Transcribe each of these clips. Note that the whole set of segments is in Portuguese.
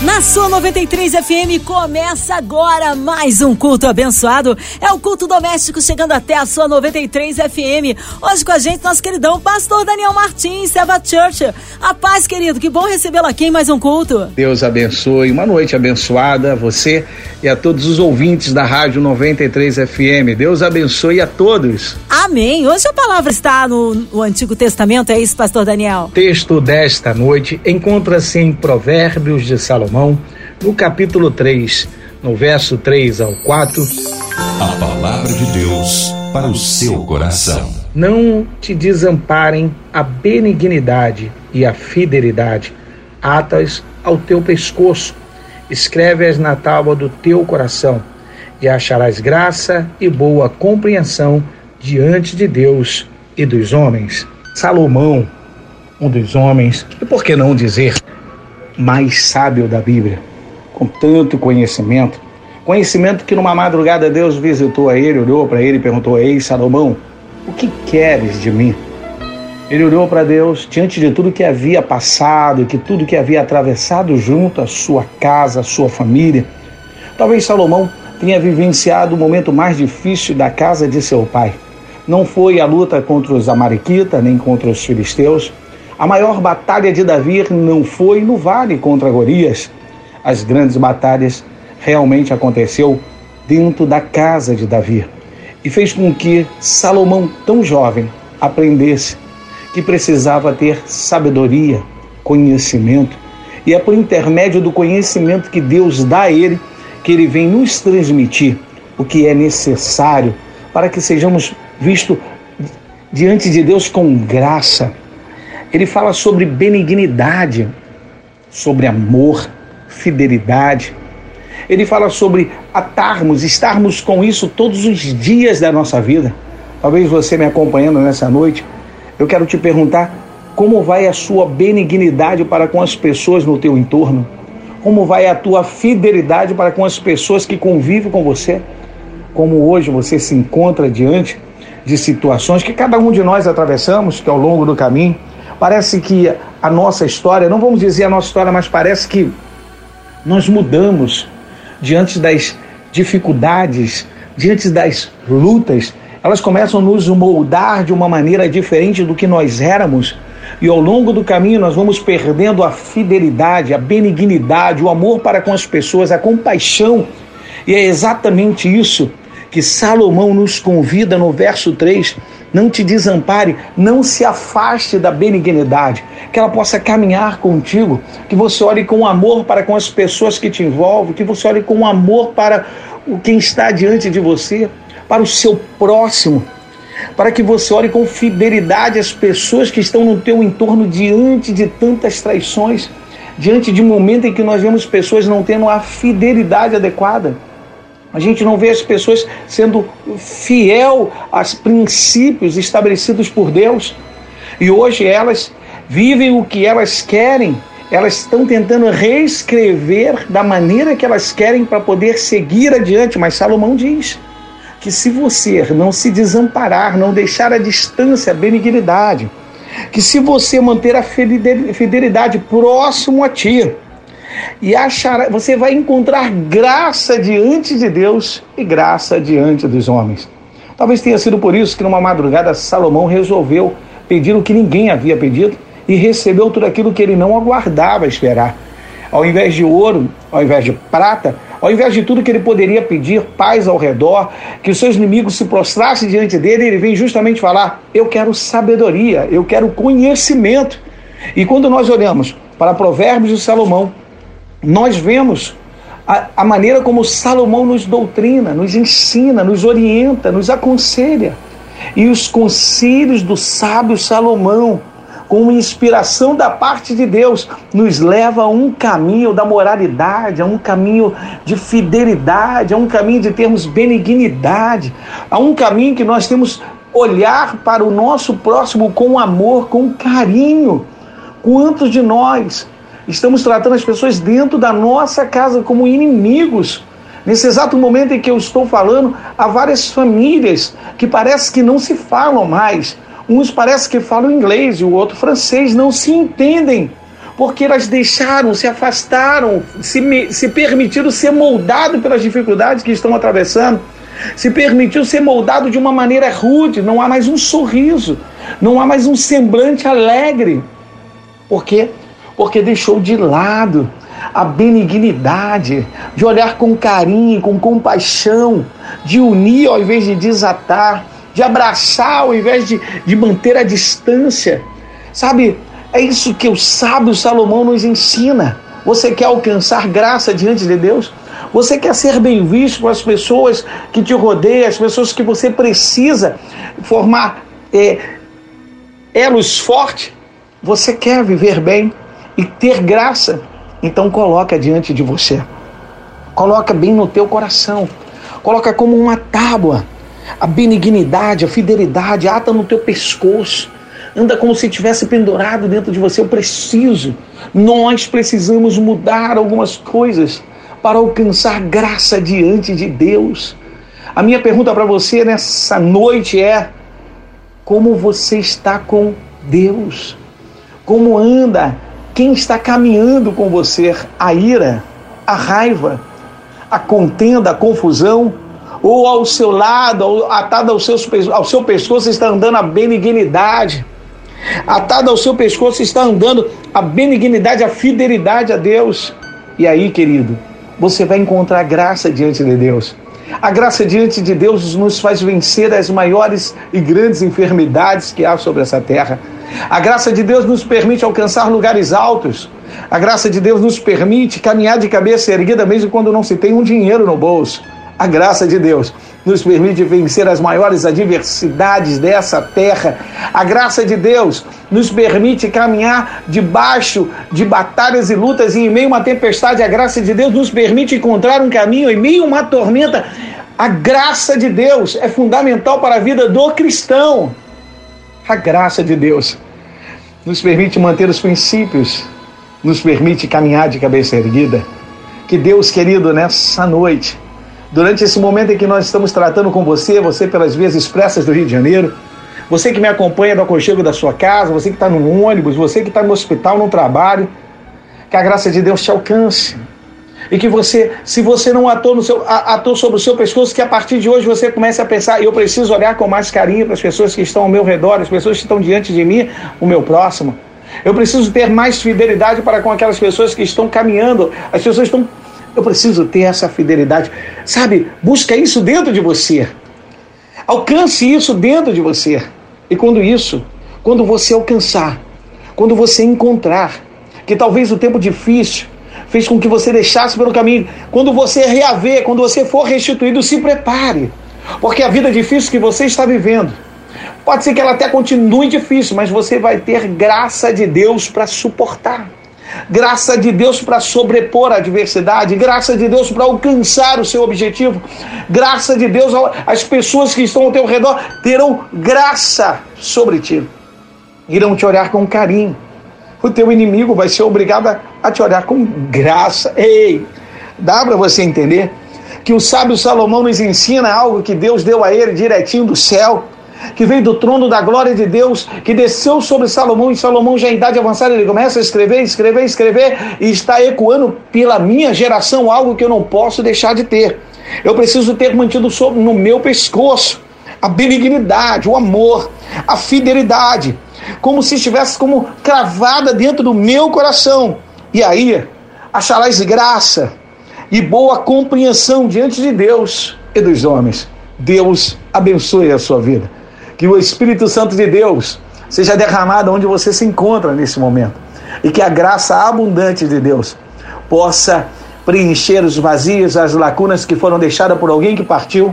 Na sua 93 FM começa agora mais um culto abençoado. É o culto doméstico chegando até a sua 93 FM. Hoje com a gente, nosso queridão pastor Daniel Martins, Seva Church. A paz, querido, que bom recebê-lo aqui em mais um culto. Deus abençoe. Uma noite abençoada a você e a todos os ouvintes da Rádio 93 FM. Deus abençoe a todos. Amém. Hoje a palavra está no, no Antigo Testamento, é isso, pastor Daniel? O texto desta noite encontra-se em Provérbios de Salomão Salomão, no capítulo 3, no verso 3 ao 4. A palavra de Deus para o seu coração. Não te desamparem a benignidade e a fidelidade, atas ao teu pescoço, escreve-as na tábua do teu coração, e acharás graça e boa compreensão diante de Deus e dos homens. Salomão, um dos homens, e por que não dizer mais sábio da Bíblia, com tanto conhecimento. Conhecimento que numa madrugada Deus visitou a ele, olhou para ele e perguntou: Ei, Salomão, o que queres de mim? Ele olhou para Deus diante de tudo que havia passado, que tudo que havia atravessado junto à sua casa, à sua família. Talvez Salomão tenha vivenciado o momento mais difícil da casa de seu pai. Não foi a luta contra os Amalequitas nem contra os filisteus, a maior batalha de Davi não foi no vale contra Golias. As grandes batalhas realmente aconteceu dentro da casa de Davi e fez com que Salomão, tão jovem, aprendesse que precisava ter sabedoria, conhecimento, e é por intermédio do conhecimento que Deus dá a ele que ele vem nos transmitir o que é necessário para que sejamos vistos diante de Deus com graça ele fala sobre benignidade, sobre amor, fidelidade. Ele fala sobre atarmos, estarmos com isso todos os dias da nossa vida. Talvez você me acompanhando nessa noite, eu quero te perguntar como vai a sua benignidade para com as pessoas no teu entorno? Como vai a tua fidelidade para com as pessoas que convivem com você? Como hoje você se encontra diante de situações que cada um de nós atravessamos, que ao longo do caminho Parece que a nossa história, não vamos dizer a nossa história, mas parece que nós mudamos diante das dificuldades, diante das lutas, elas começam a nos moldar de uma maneira diferente do que nós éramos. E ao longo do caminho nós vamos perdendo a fidelidade, a benignidade, o amor para com as pessoas, a compaixão. E é exatamente isso que Salomão nos convida no verso 3 não te desampare, não se afaste da benignidade, que ela possa caminhar contigo, que você olhe com amor para com as pessoas que te envolvem, que você olhe com amor para o quem está diante de você, para o seu próximo, para que você olhe com fidelidade as pessoas que estão no teu entorno diante de tantas traições, diante de um momento em que nós vemos pessoas não tendo a fidelidade adequada. A gente não vê as pessoas sendo fiel aos princípios estabelecidos por Deus. E hoje elas vivem o que elas querem. Elas estão tentando reescrever da maneira que elas querem para poder seguir adiante. Mas Salomão diz que se você não se desamparar, não deixar a distância, a benignidade, que se você manter a fidelidade próximo a ti, e achará, você vai encontrar graça diante de Deus e graça diante dos homens. Talvez tenha sido por isso que numa madrugada Salomão resolveu pedir o que ninguém havia pedido e recebeu tudo aquilo que ele não aguardava esperar. Ao invés de ouro, ao invés de prata, ao invés de tudo que ele poderia pedir, paz ao redor, que os seus inimigos se prostrassem diante dele, ele vem justamente falar: Eu quero sabedoria, eu quero conhecimento. E quando nós olhamos para Provérbios de Salomão, nós vemos a, a maneira como Salomão nos doutrina, nos ensina, nos orienta, nos aconselha. E os conselhos do sábio Salomão, com inspiração da parte de Deus, nos leva a um caminho da moralidade, a um caminho de fidelidade, a um caminho de termos benignidade, a um caminho que nós temos olhar para o nosso próximo com amor, com carinho. Quantos de nós Estamos tratando as pessoas dentro da nossa casa como inimigos. Nesse exato momento em que eu estou falando, há várias famílias que parece que não se falam mais. Uns parece que falam inglês e o outro francês, não se entendem, porque elas deixaram, se afastaram, se, se permitiram ser moldados pelas dificuldades que estão atravessando, se permitiu ser moldado de uma maneira rude, não há mais um sorriso, não há mais um semblante alegre. Por quê? Porque deixou de lado a benignidade, de olhar com carinho, com compaixão, de unir ao invés de desatar, de abraçar ao invés de, de manter a distância. Sabe, é isso que o sábio Salomão nos ensina. Você quer alcançar graça diante de Deus? Você quer ser bem visto com as pessoas que te rodeiam, as pessoas que você precisa formar é, elos fortes? Você quer viver bem e ter graça? Então coloca diante de você. Coloca bem no teu coração. Coloca como uma tábua a benignidade, a fidelidade, ata no teu pescoço. Anda como se tivesse pendurado dentro de você. Eu preciso. Nós precisamos mudar algumas coisas para alcançar graça diante de Deus. A minha pergunta para você nessa noite é: como você está com Deus? Como anda quem está caminhando com você, a ira, a raiva, a contenda, a confusão, ou ao seu lado, atado ao, seus, ao seu pescoço, está andando a benignidade. Atado ao seu pescoço está andando a benignidade, a fidelidade a Deus. E aí, querido, você vai encontrar graça diante de Deus. A graça diante de Deus nos faz vencer as maiores e grandes enfermidades que há sobre essa terra. A graça de Deus nos permite alcançar lugares altos. A graça de Deus nos permite caminhar de cabeça erguida mesmo quando não se tem um dinheiro no bolso. A graça de Deus nos permite vencer as maiores adversidades dessa terra. A graça de Deus nos permite caminhar debaixo de batalhas e lutas e em meio a uma tempestade. A graça de Deus nos permite encontrar um caminho em meio a uma tormenta. A graça de Deus é fundamental para a vida do cristão. A graça de Deus nos permite manter os princípios, nos permite caminhar de cabeça erguida. Que Deus, querido, nessa noite, durante esse momento em que nós estamos tratando com você, você pelas vias expressas do Rio de Janeiro, você que me acompanha do aconchego da sua casa, você que está no ônibus, você que está no hospital, no trabalho, que a graça de Deus te alcance, e que você, se você não atou, no seu, atou sobre o seu pescoço, que a partir de hoje você comece a pensar: eu preciso olhar com mais carinho para as pessoas que estão ao meu redor, as pessoas que estão diante de mim, o meu próximo. Eu preciso ter mais fidelidade para com aquelas pessoas que estão caminhando, as pessoas estão. Eu preciso ter essa fidelidade. Sabe, busca isso dentro de você. Alcance isso dentro de você. E quando isso, quando você alcançar, quando você encontrar, que talvez o tempo difícil, fez com que você deixasse pelo caminho. Quando você reaver, quando você for restituído, se prepare. Porque a vida difícil que você está vivendo, pode ser que ela até continue difícil, mas você vai ter graça de Deus para suportar. Graça de Deus para sobrepor a adversidade, graça de Deus para alcançar o seu objetivo, graça de Deus, as pessoas que estão ao teu redor terão graça sobre ti, irão te olhar com carinho, o teu inimigo vai ser obrigado a te olhar com graça. Ei, dá para você entender que o sábio Salomão nos ensina algo que Deus deu a ele direitinho do céu, que veio do trono da glória de Deus, que desceu sobre Salomão, e Salomão já em idade avançada, ele começa a escrever, escrever, escrever, e está ecoando pela minha geração algo que eu não posso deixar de ter. Eu preciso ter mantido no meu pescoço a benignidade, o amor, a fidelidade, como se estivesse como cravada dentro do meu coração. E aí, acharás graça e boa compreensão diante de Deus e dos homens. Deus abençoe a sua vida. Que o Espírito Santo de Deus seja derramado onde você se encontra nesse momento. E que a graça abundante de Deus possa preencher os vazios, as lacunas que foram deixadas por alguém que partiu,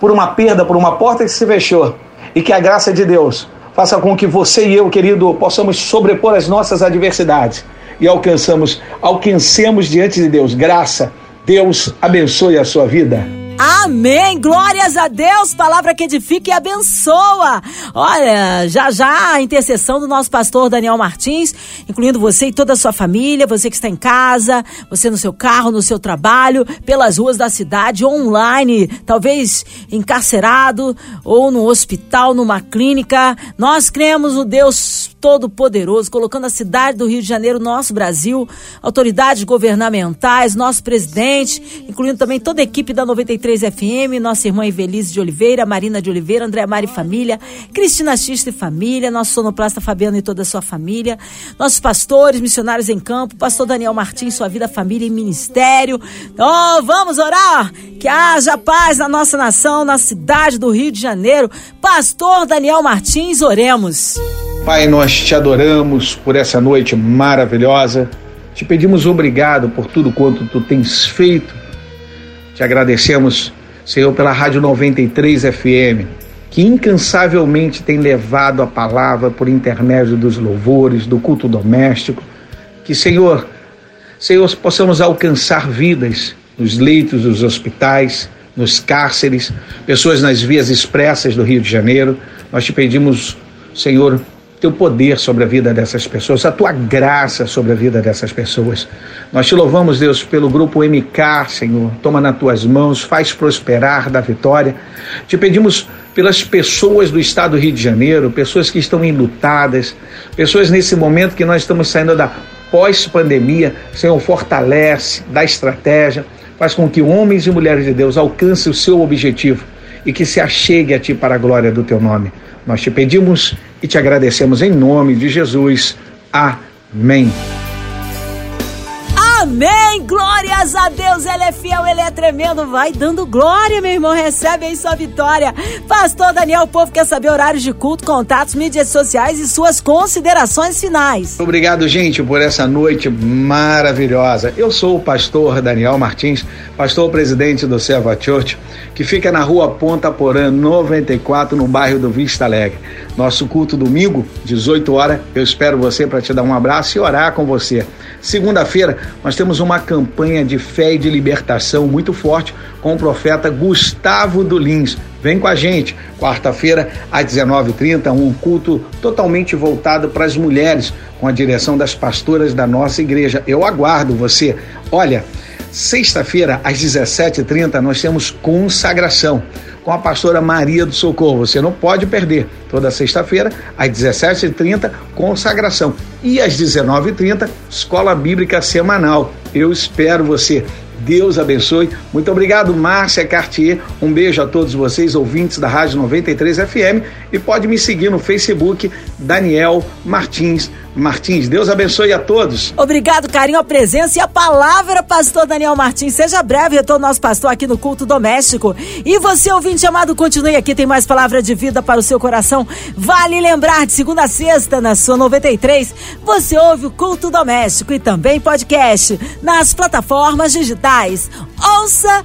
por uma perda, por uma porta que se fechou. E que a graça de Deus faça com que você e eu, querido, possamos sobrepor as nossas adversidades e alcançamos, alcancemos diante de Deus graça. Deus abençoe a sua vida. Amém. Glórias a Deus. Palavra que edifica e abençoa. Olha, já já a intercessão do nosso pastor Daniel Martins, incluindo você e toda a sua família, você que está em casa, você no seu carro, no seu trabalho, pelas ruas da cidade, online, talvez encarcerado ou no hospital, numa clínica. Nós cremos no Deus Todo-Poderoso, colocando a cidade do Rio de Janeiro, nosso Brasil, autoridades governamentais, nosso presidente, incluindo também toda a equipe da 93 FM, nossa irmã Evelise de Oliveira, Marina de Oliveira, André Mari Família, Cristina Xista e Família, nosso sonoplasta Fabiano e toda a sua família, nossos pastores, missionários em campo, pastor Daniel Martins, sua vida, família e ministério. Oh, vamos orar! Que haja paz na nossa nação, na cidade do Rio de Janeiro. Pastor Daniel Martins, oremos. Pai, nós te adoramos por essa noite maravilhosa. Te pedimos obrigado por tudo quanto tu tens feito. Te agradecemos, Senhor, pela Rádio 93 FM, que incansavelmente tem levado a palavra por intermédio dos louvores, do culto doméstico. Que, Senhor, Senhor, possamos alcançar vidas nos leitos dos hospitais, nos cárceres, pessoas nas vias expressas do Rio de Janeiro. Nós te pedimos, Senhor, teu poder sobre a vida dessas pessoas, a tua graça sobre a vida dessas pessoas. Nós te louvamos, Deus, pelo grupo MK, Senhor. Toma nas tuas mãos, faz prosperar da vitória. Te pedimos pelas pessoas do estado do Rio de Janeiro, pessoas que estão enlutadas, pessoas nesse momento que nós estamos saindo da pós-pandemia. Senhor, fortalece, dá estratégia, faz com que homens e mulheres de Deus alcancem o seu objetivo e que se achegue a ti para a glória do teu nome. Nós te pedimos e te agradecemos em nome de Jesus. Amém. Amém! Glórias a Deus, Ele é fiel, Ele é tremendo. Vai dando glória, meu irmão. Recebe aí sua vitória. Pastor Daniel, o povo quer saber horários de culto, contatos, mídias sociais e suas considerações finais. Obrigado, gente, por essa noite maravilhosa. Eu sou o pastor Daniel Martins, pastor presidente do Serva Church, que fica na rua Ponta Porã, 94, no bairro do Vista Alegre. Nosso culto domingo, 18 horas. Eu espero você para te dar um abraço e orar com você. Segunda-feira, nós temos uma campanha de fé e de libertação muito forte com o profeta Gustavo Dulins. Vem com a gente, quarta-feira, às 19h30, um culto totalmente voltado para as mulheres, com a direção das pastoras da nossa igreja. Eu aguardo você. Olha, sexta-feira, às 17h30, nós temos consagração com a pastora Maria do Socorro. Você não pode perder. Toda sexta-feira, às 17h30, consagração. E às 19h30, escola bíblica semanal. Eu espero você. Deus abençoe. Muito obrigado, Márcia Cartier. Um beijo a todos vocês, ouvintes da Rádio 93 FM. E pode me seguir no Facebook, Daniel Martins Martins. Deus abençoe a todos. Obrigado, carinho, a presença e a palavra, pastor Daniel Martins. Seja breve, retorno nosso pastor aqui no culto doméstico. E você, ouvinte amado, continue aqui, tem mais palavra de vida para o seu coração. Vale lembrar, de segunda a sexta, na sua 93, você ouve o culto doméstico e também podcast nas plataformas digitais. Ouça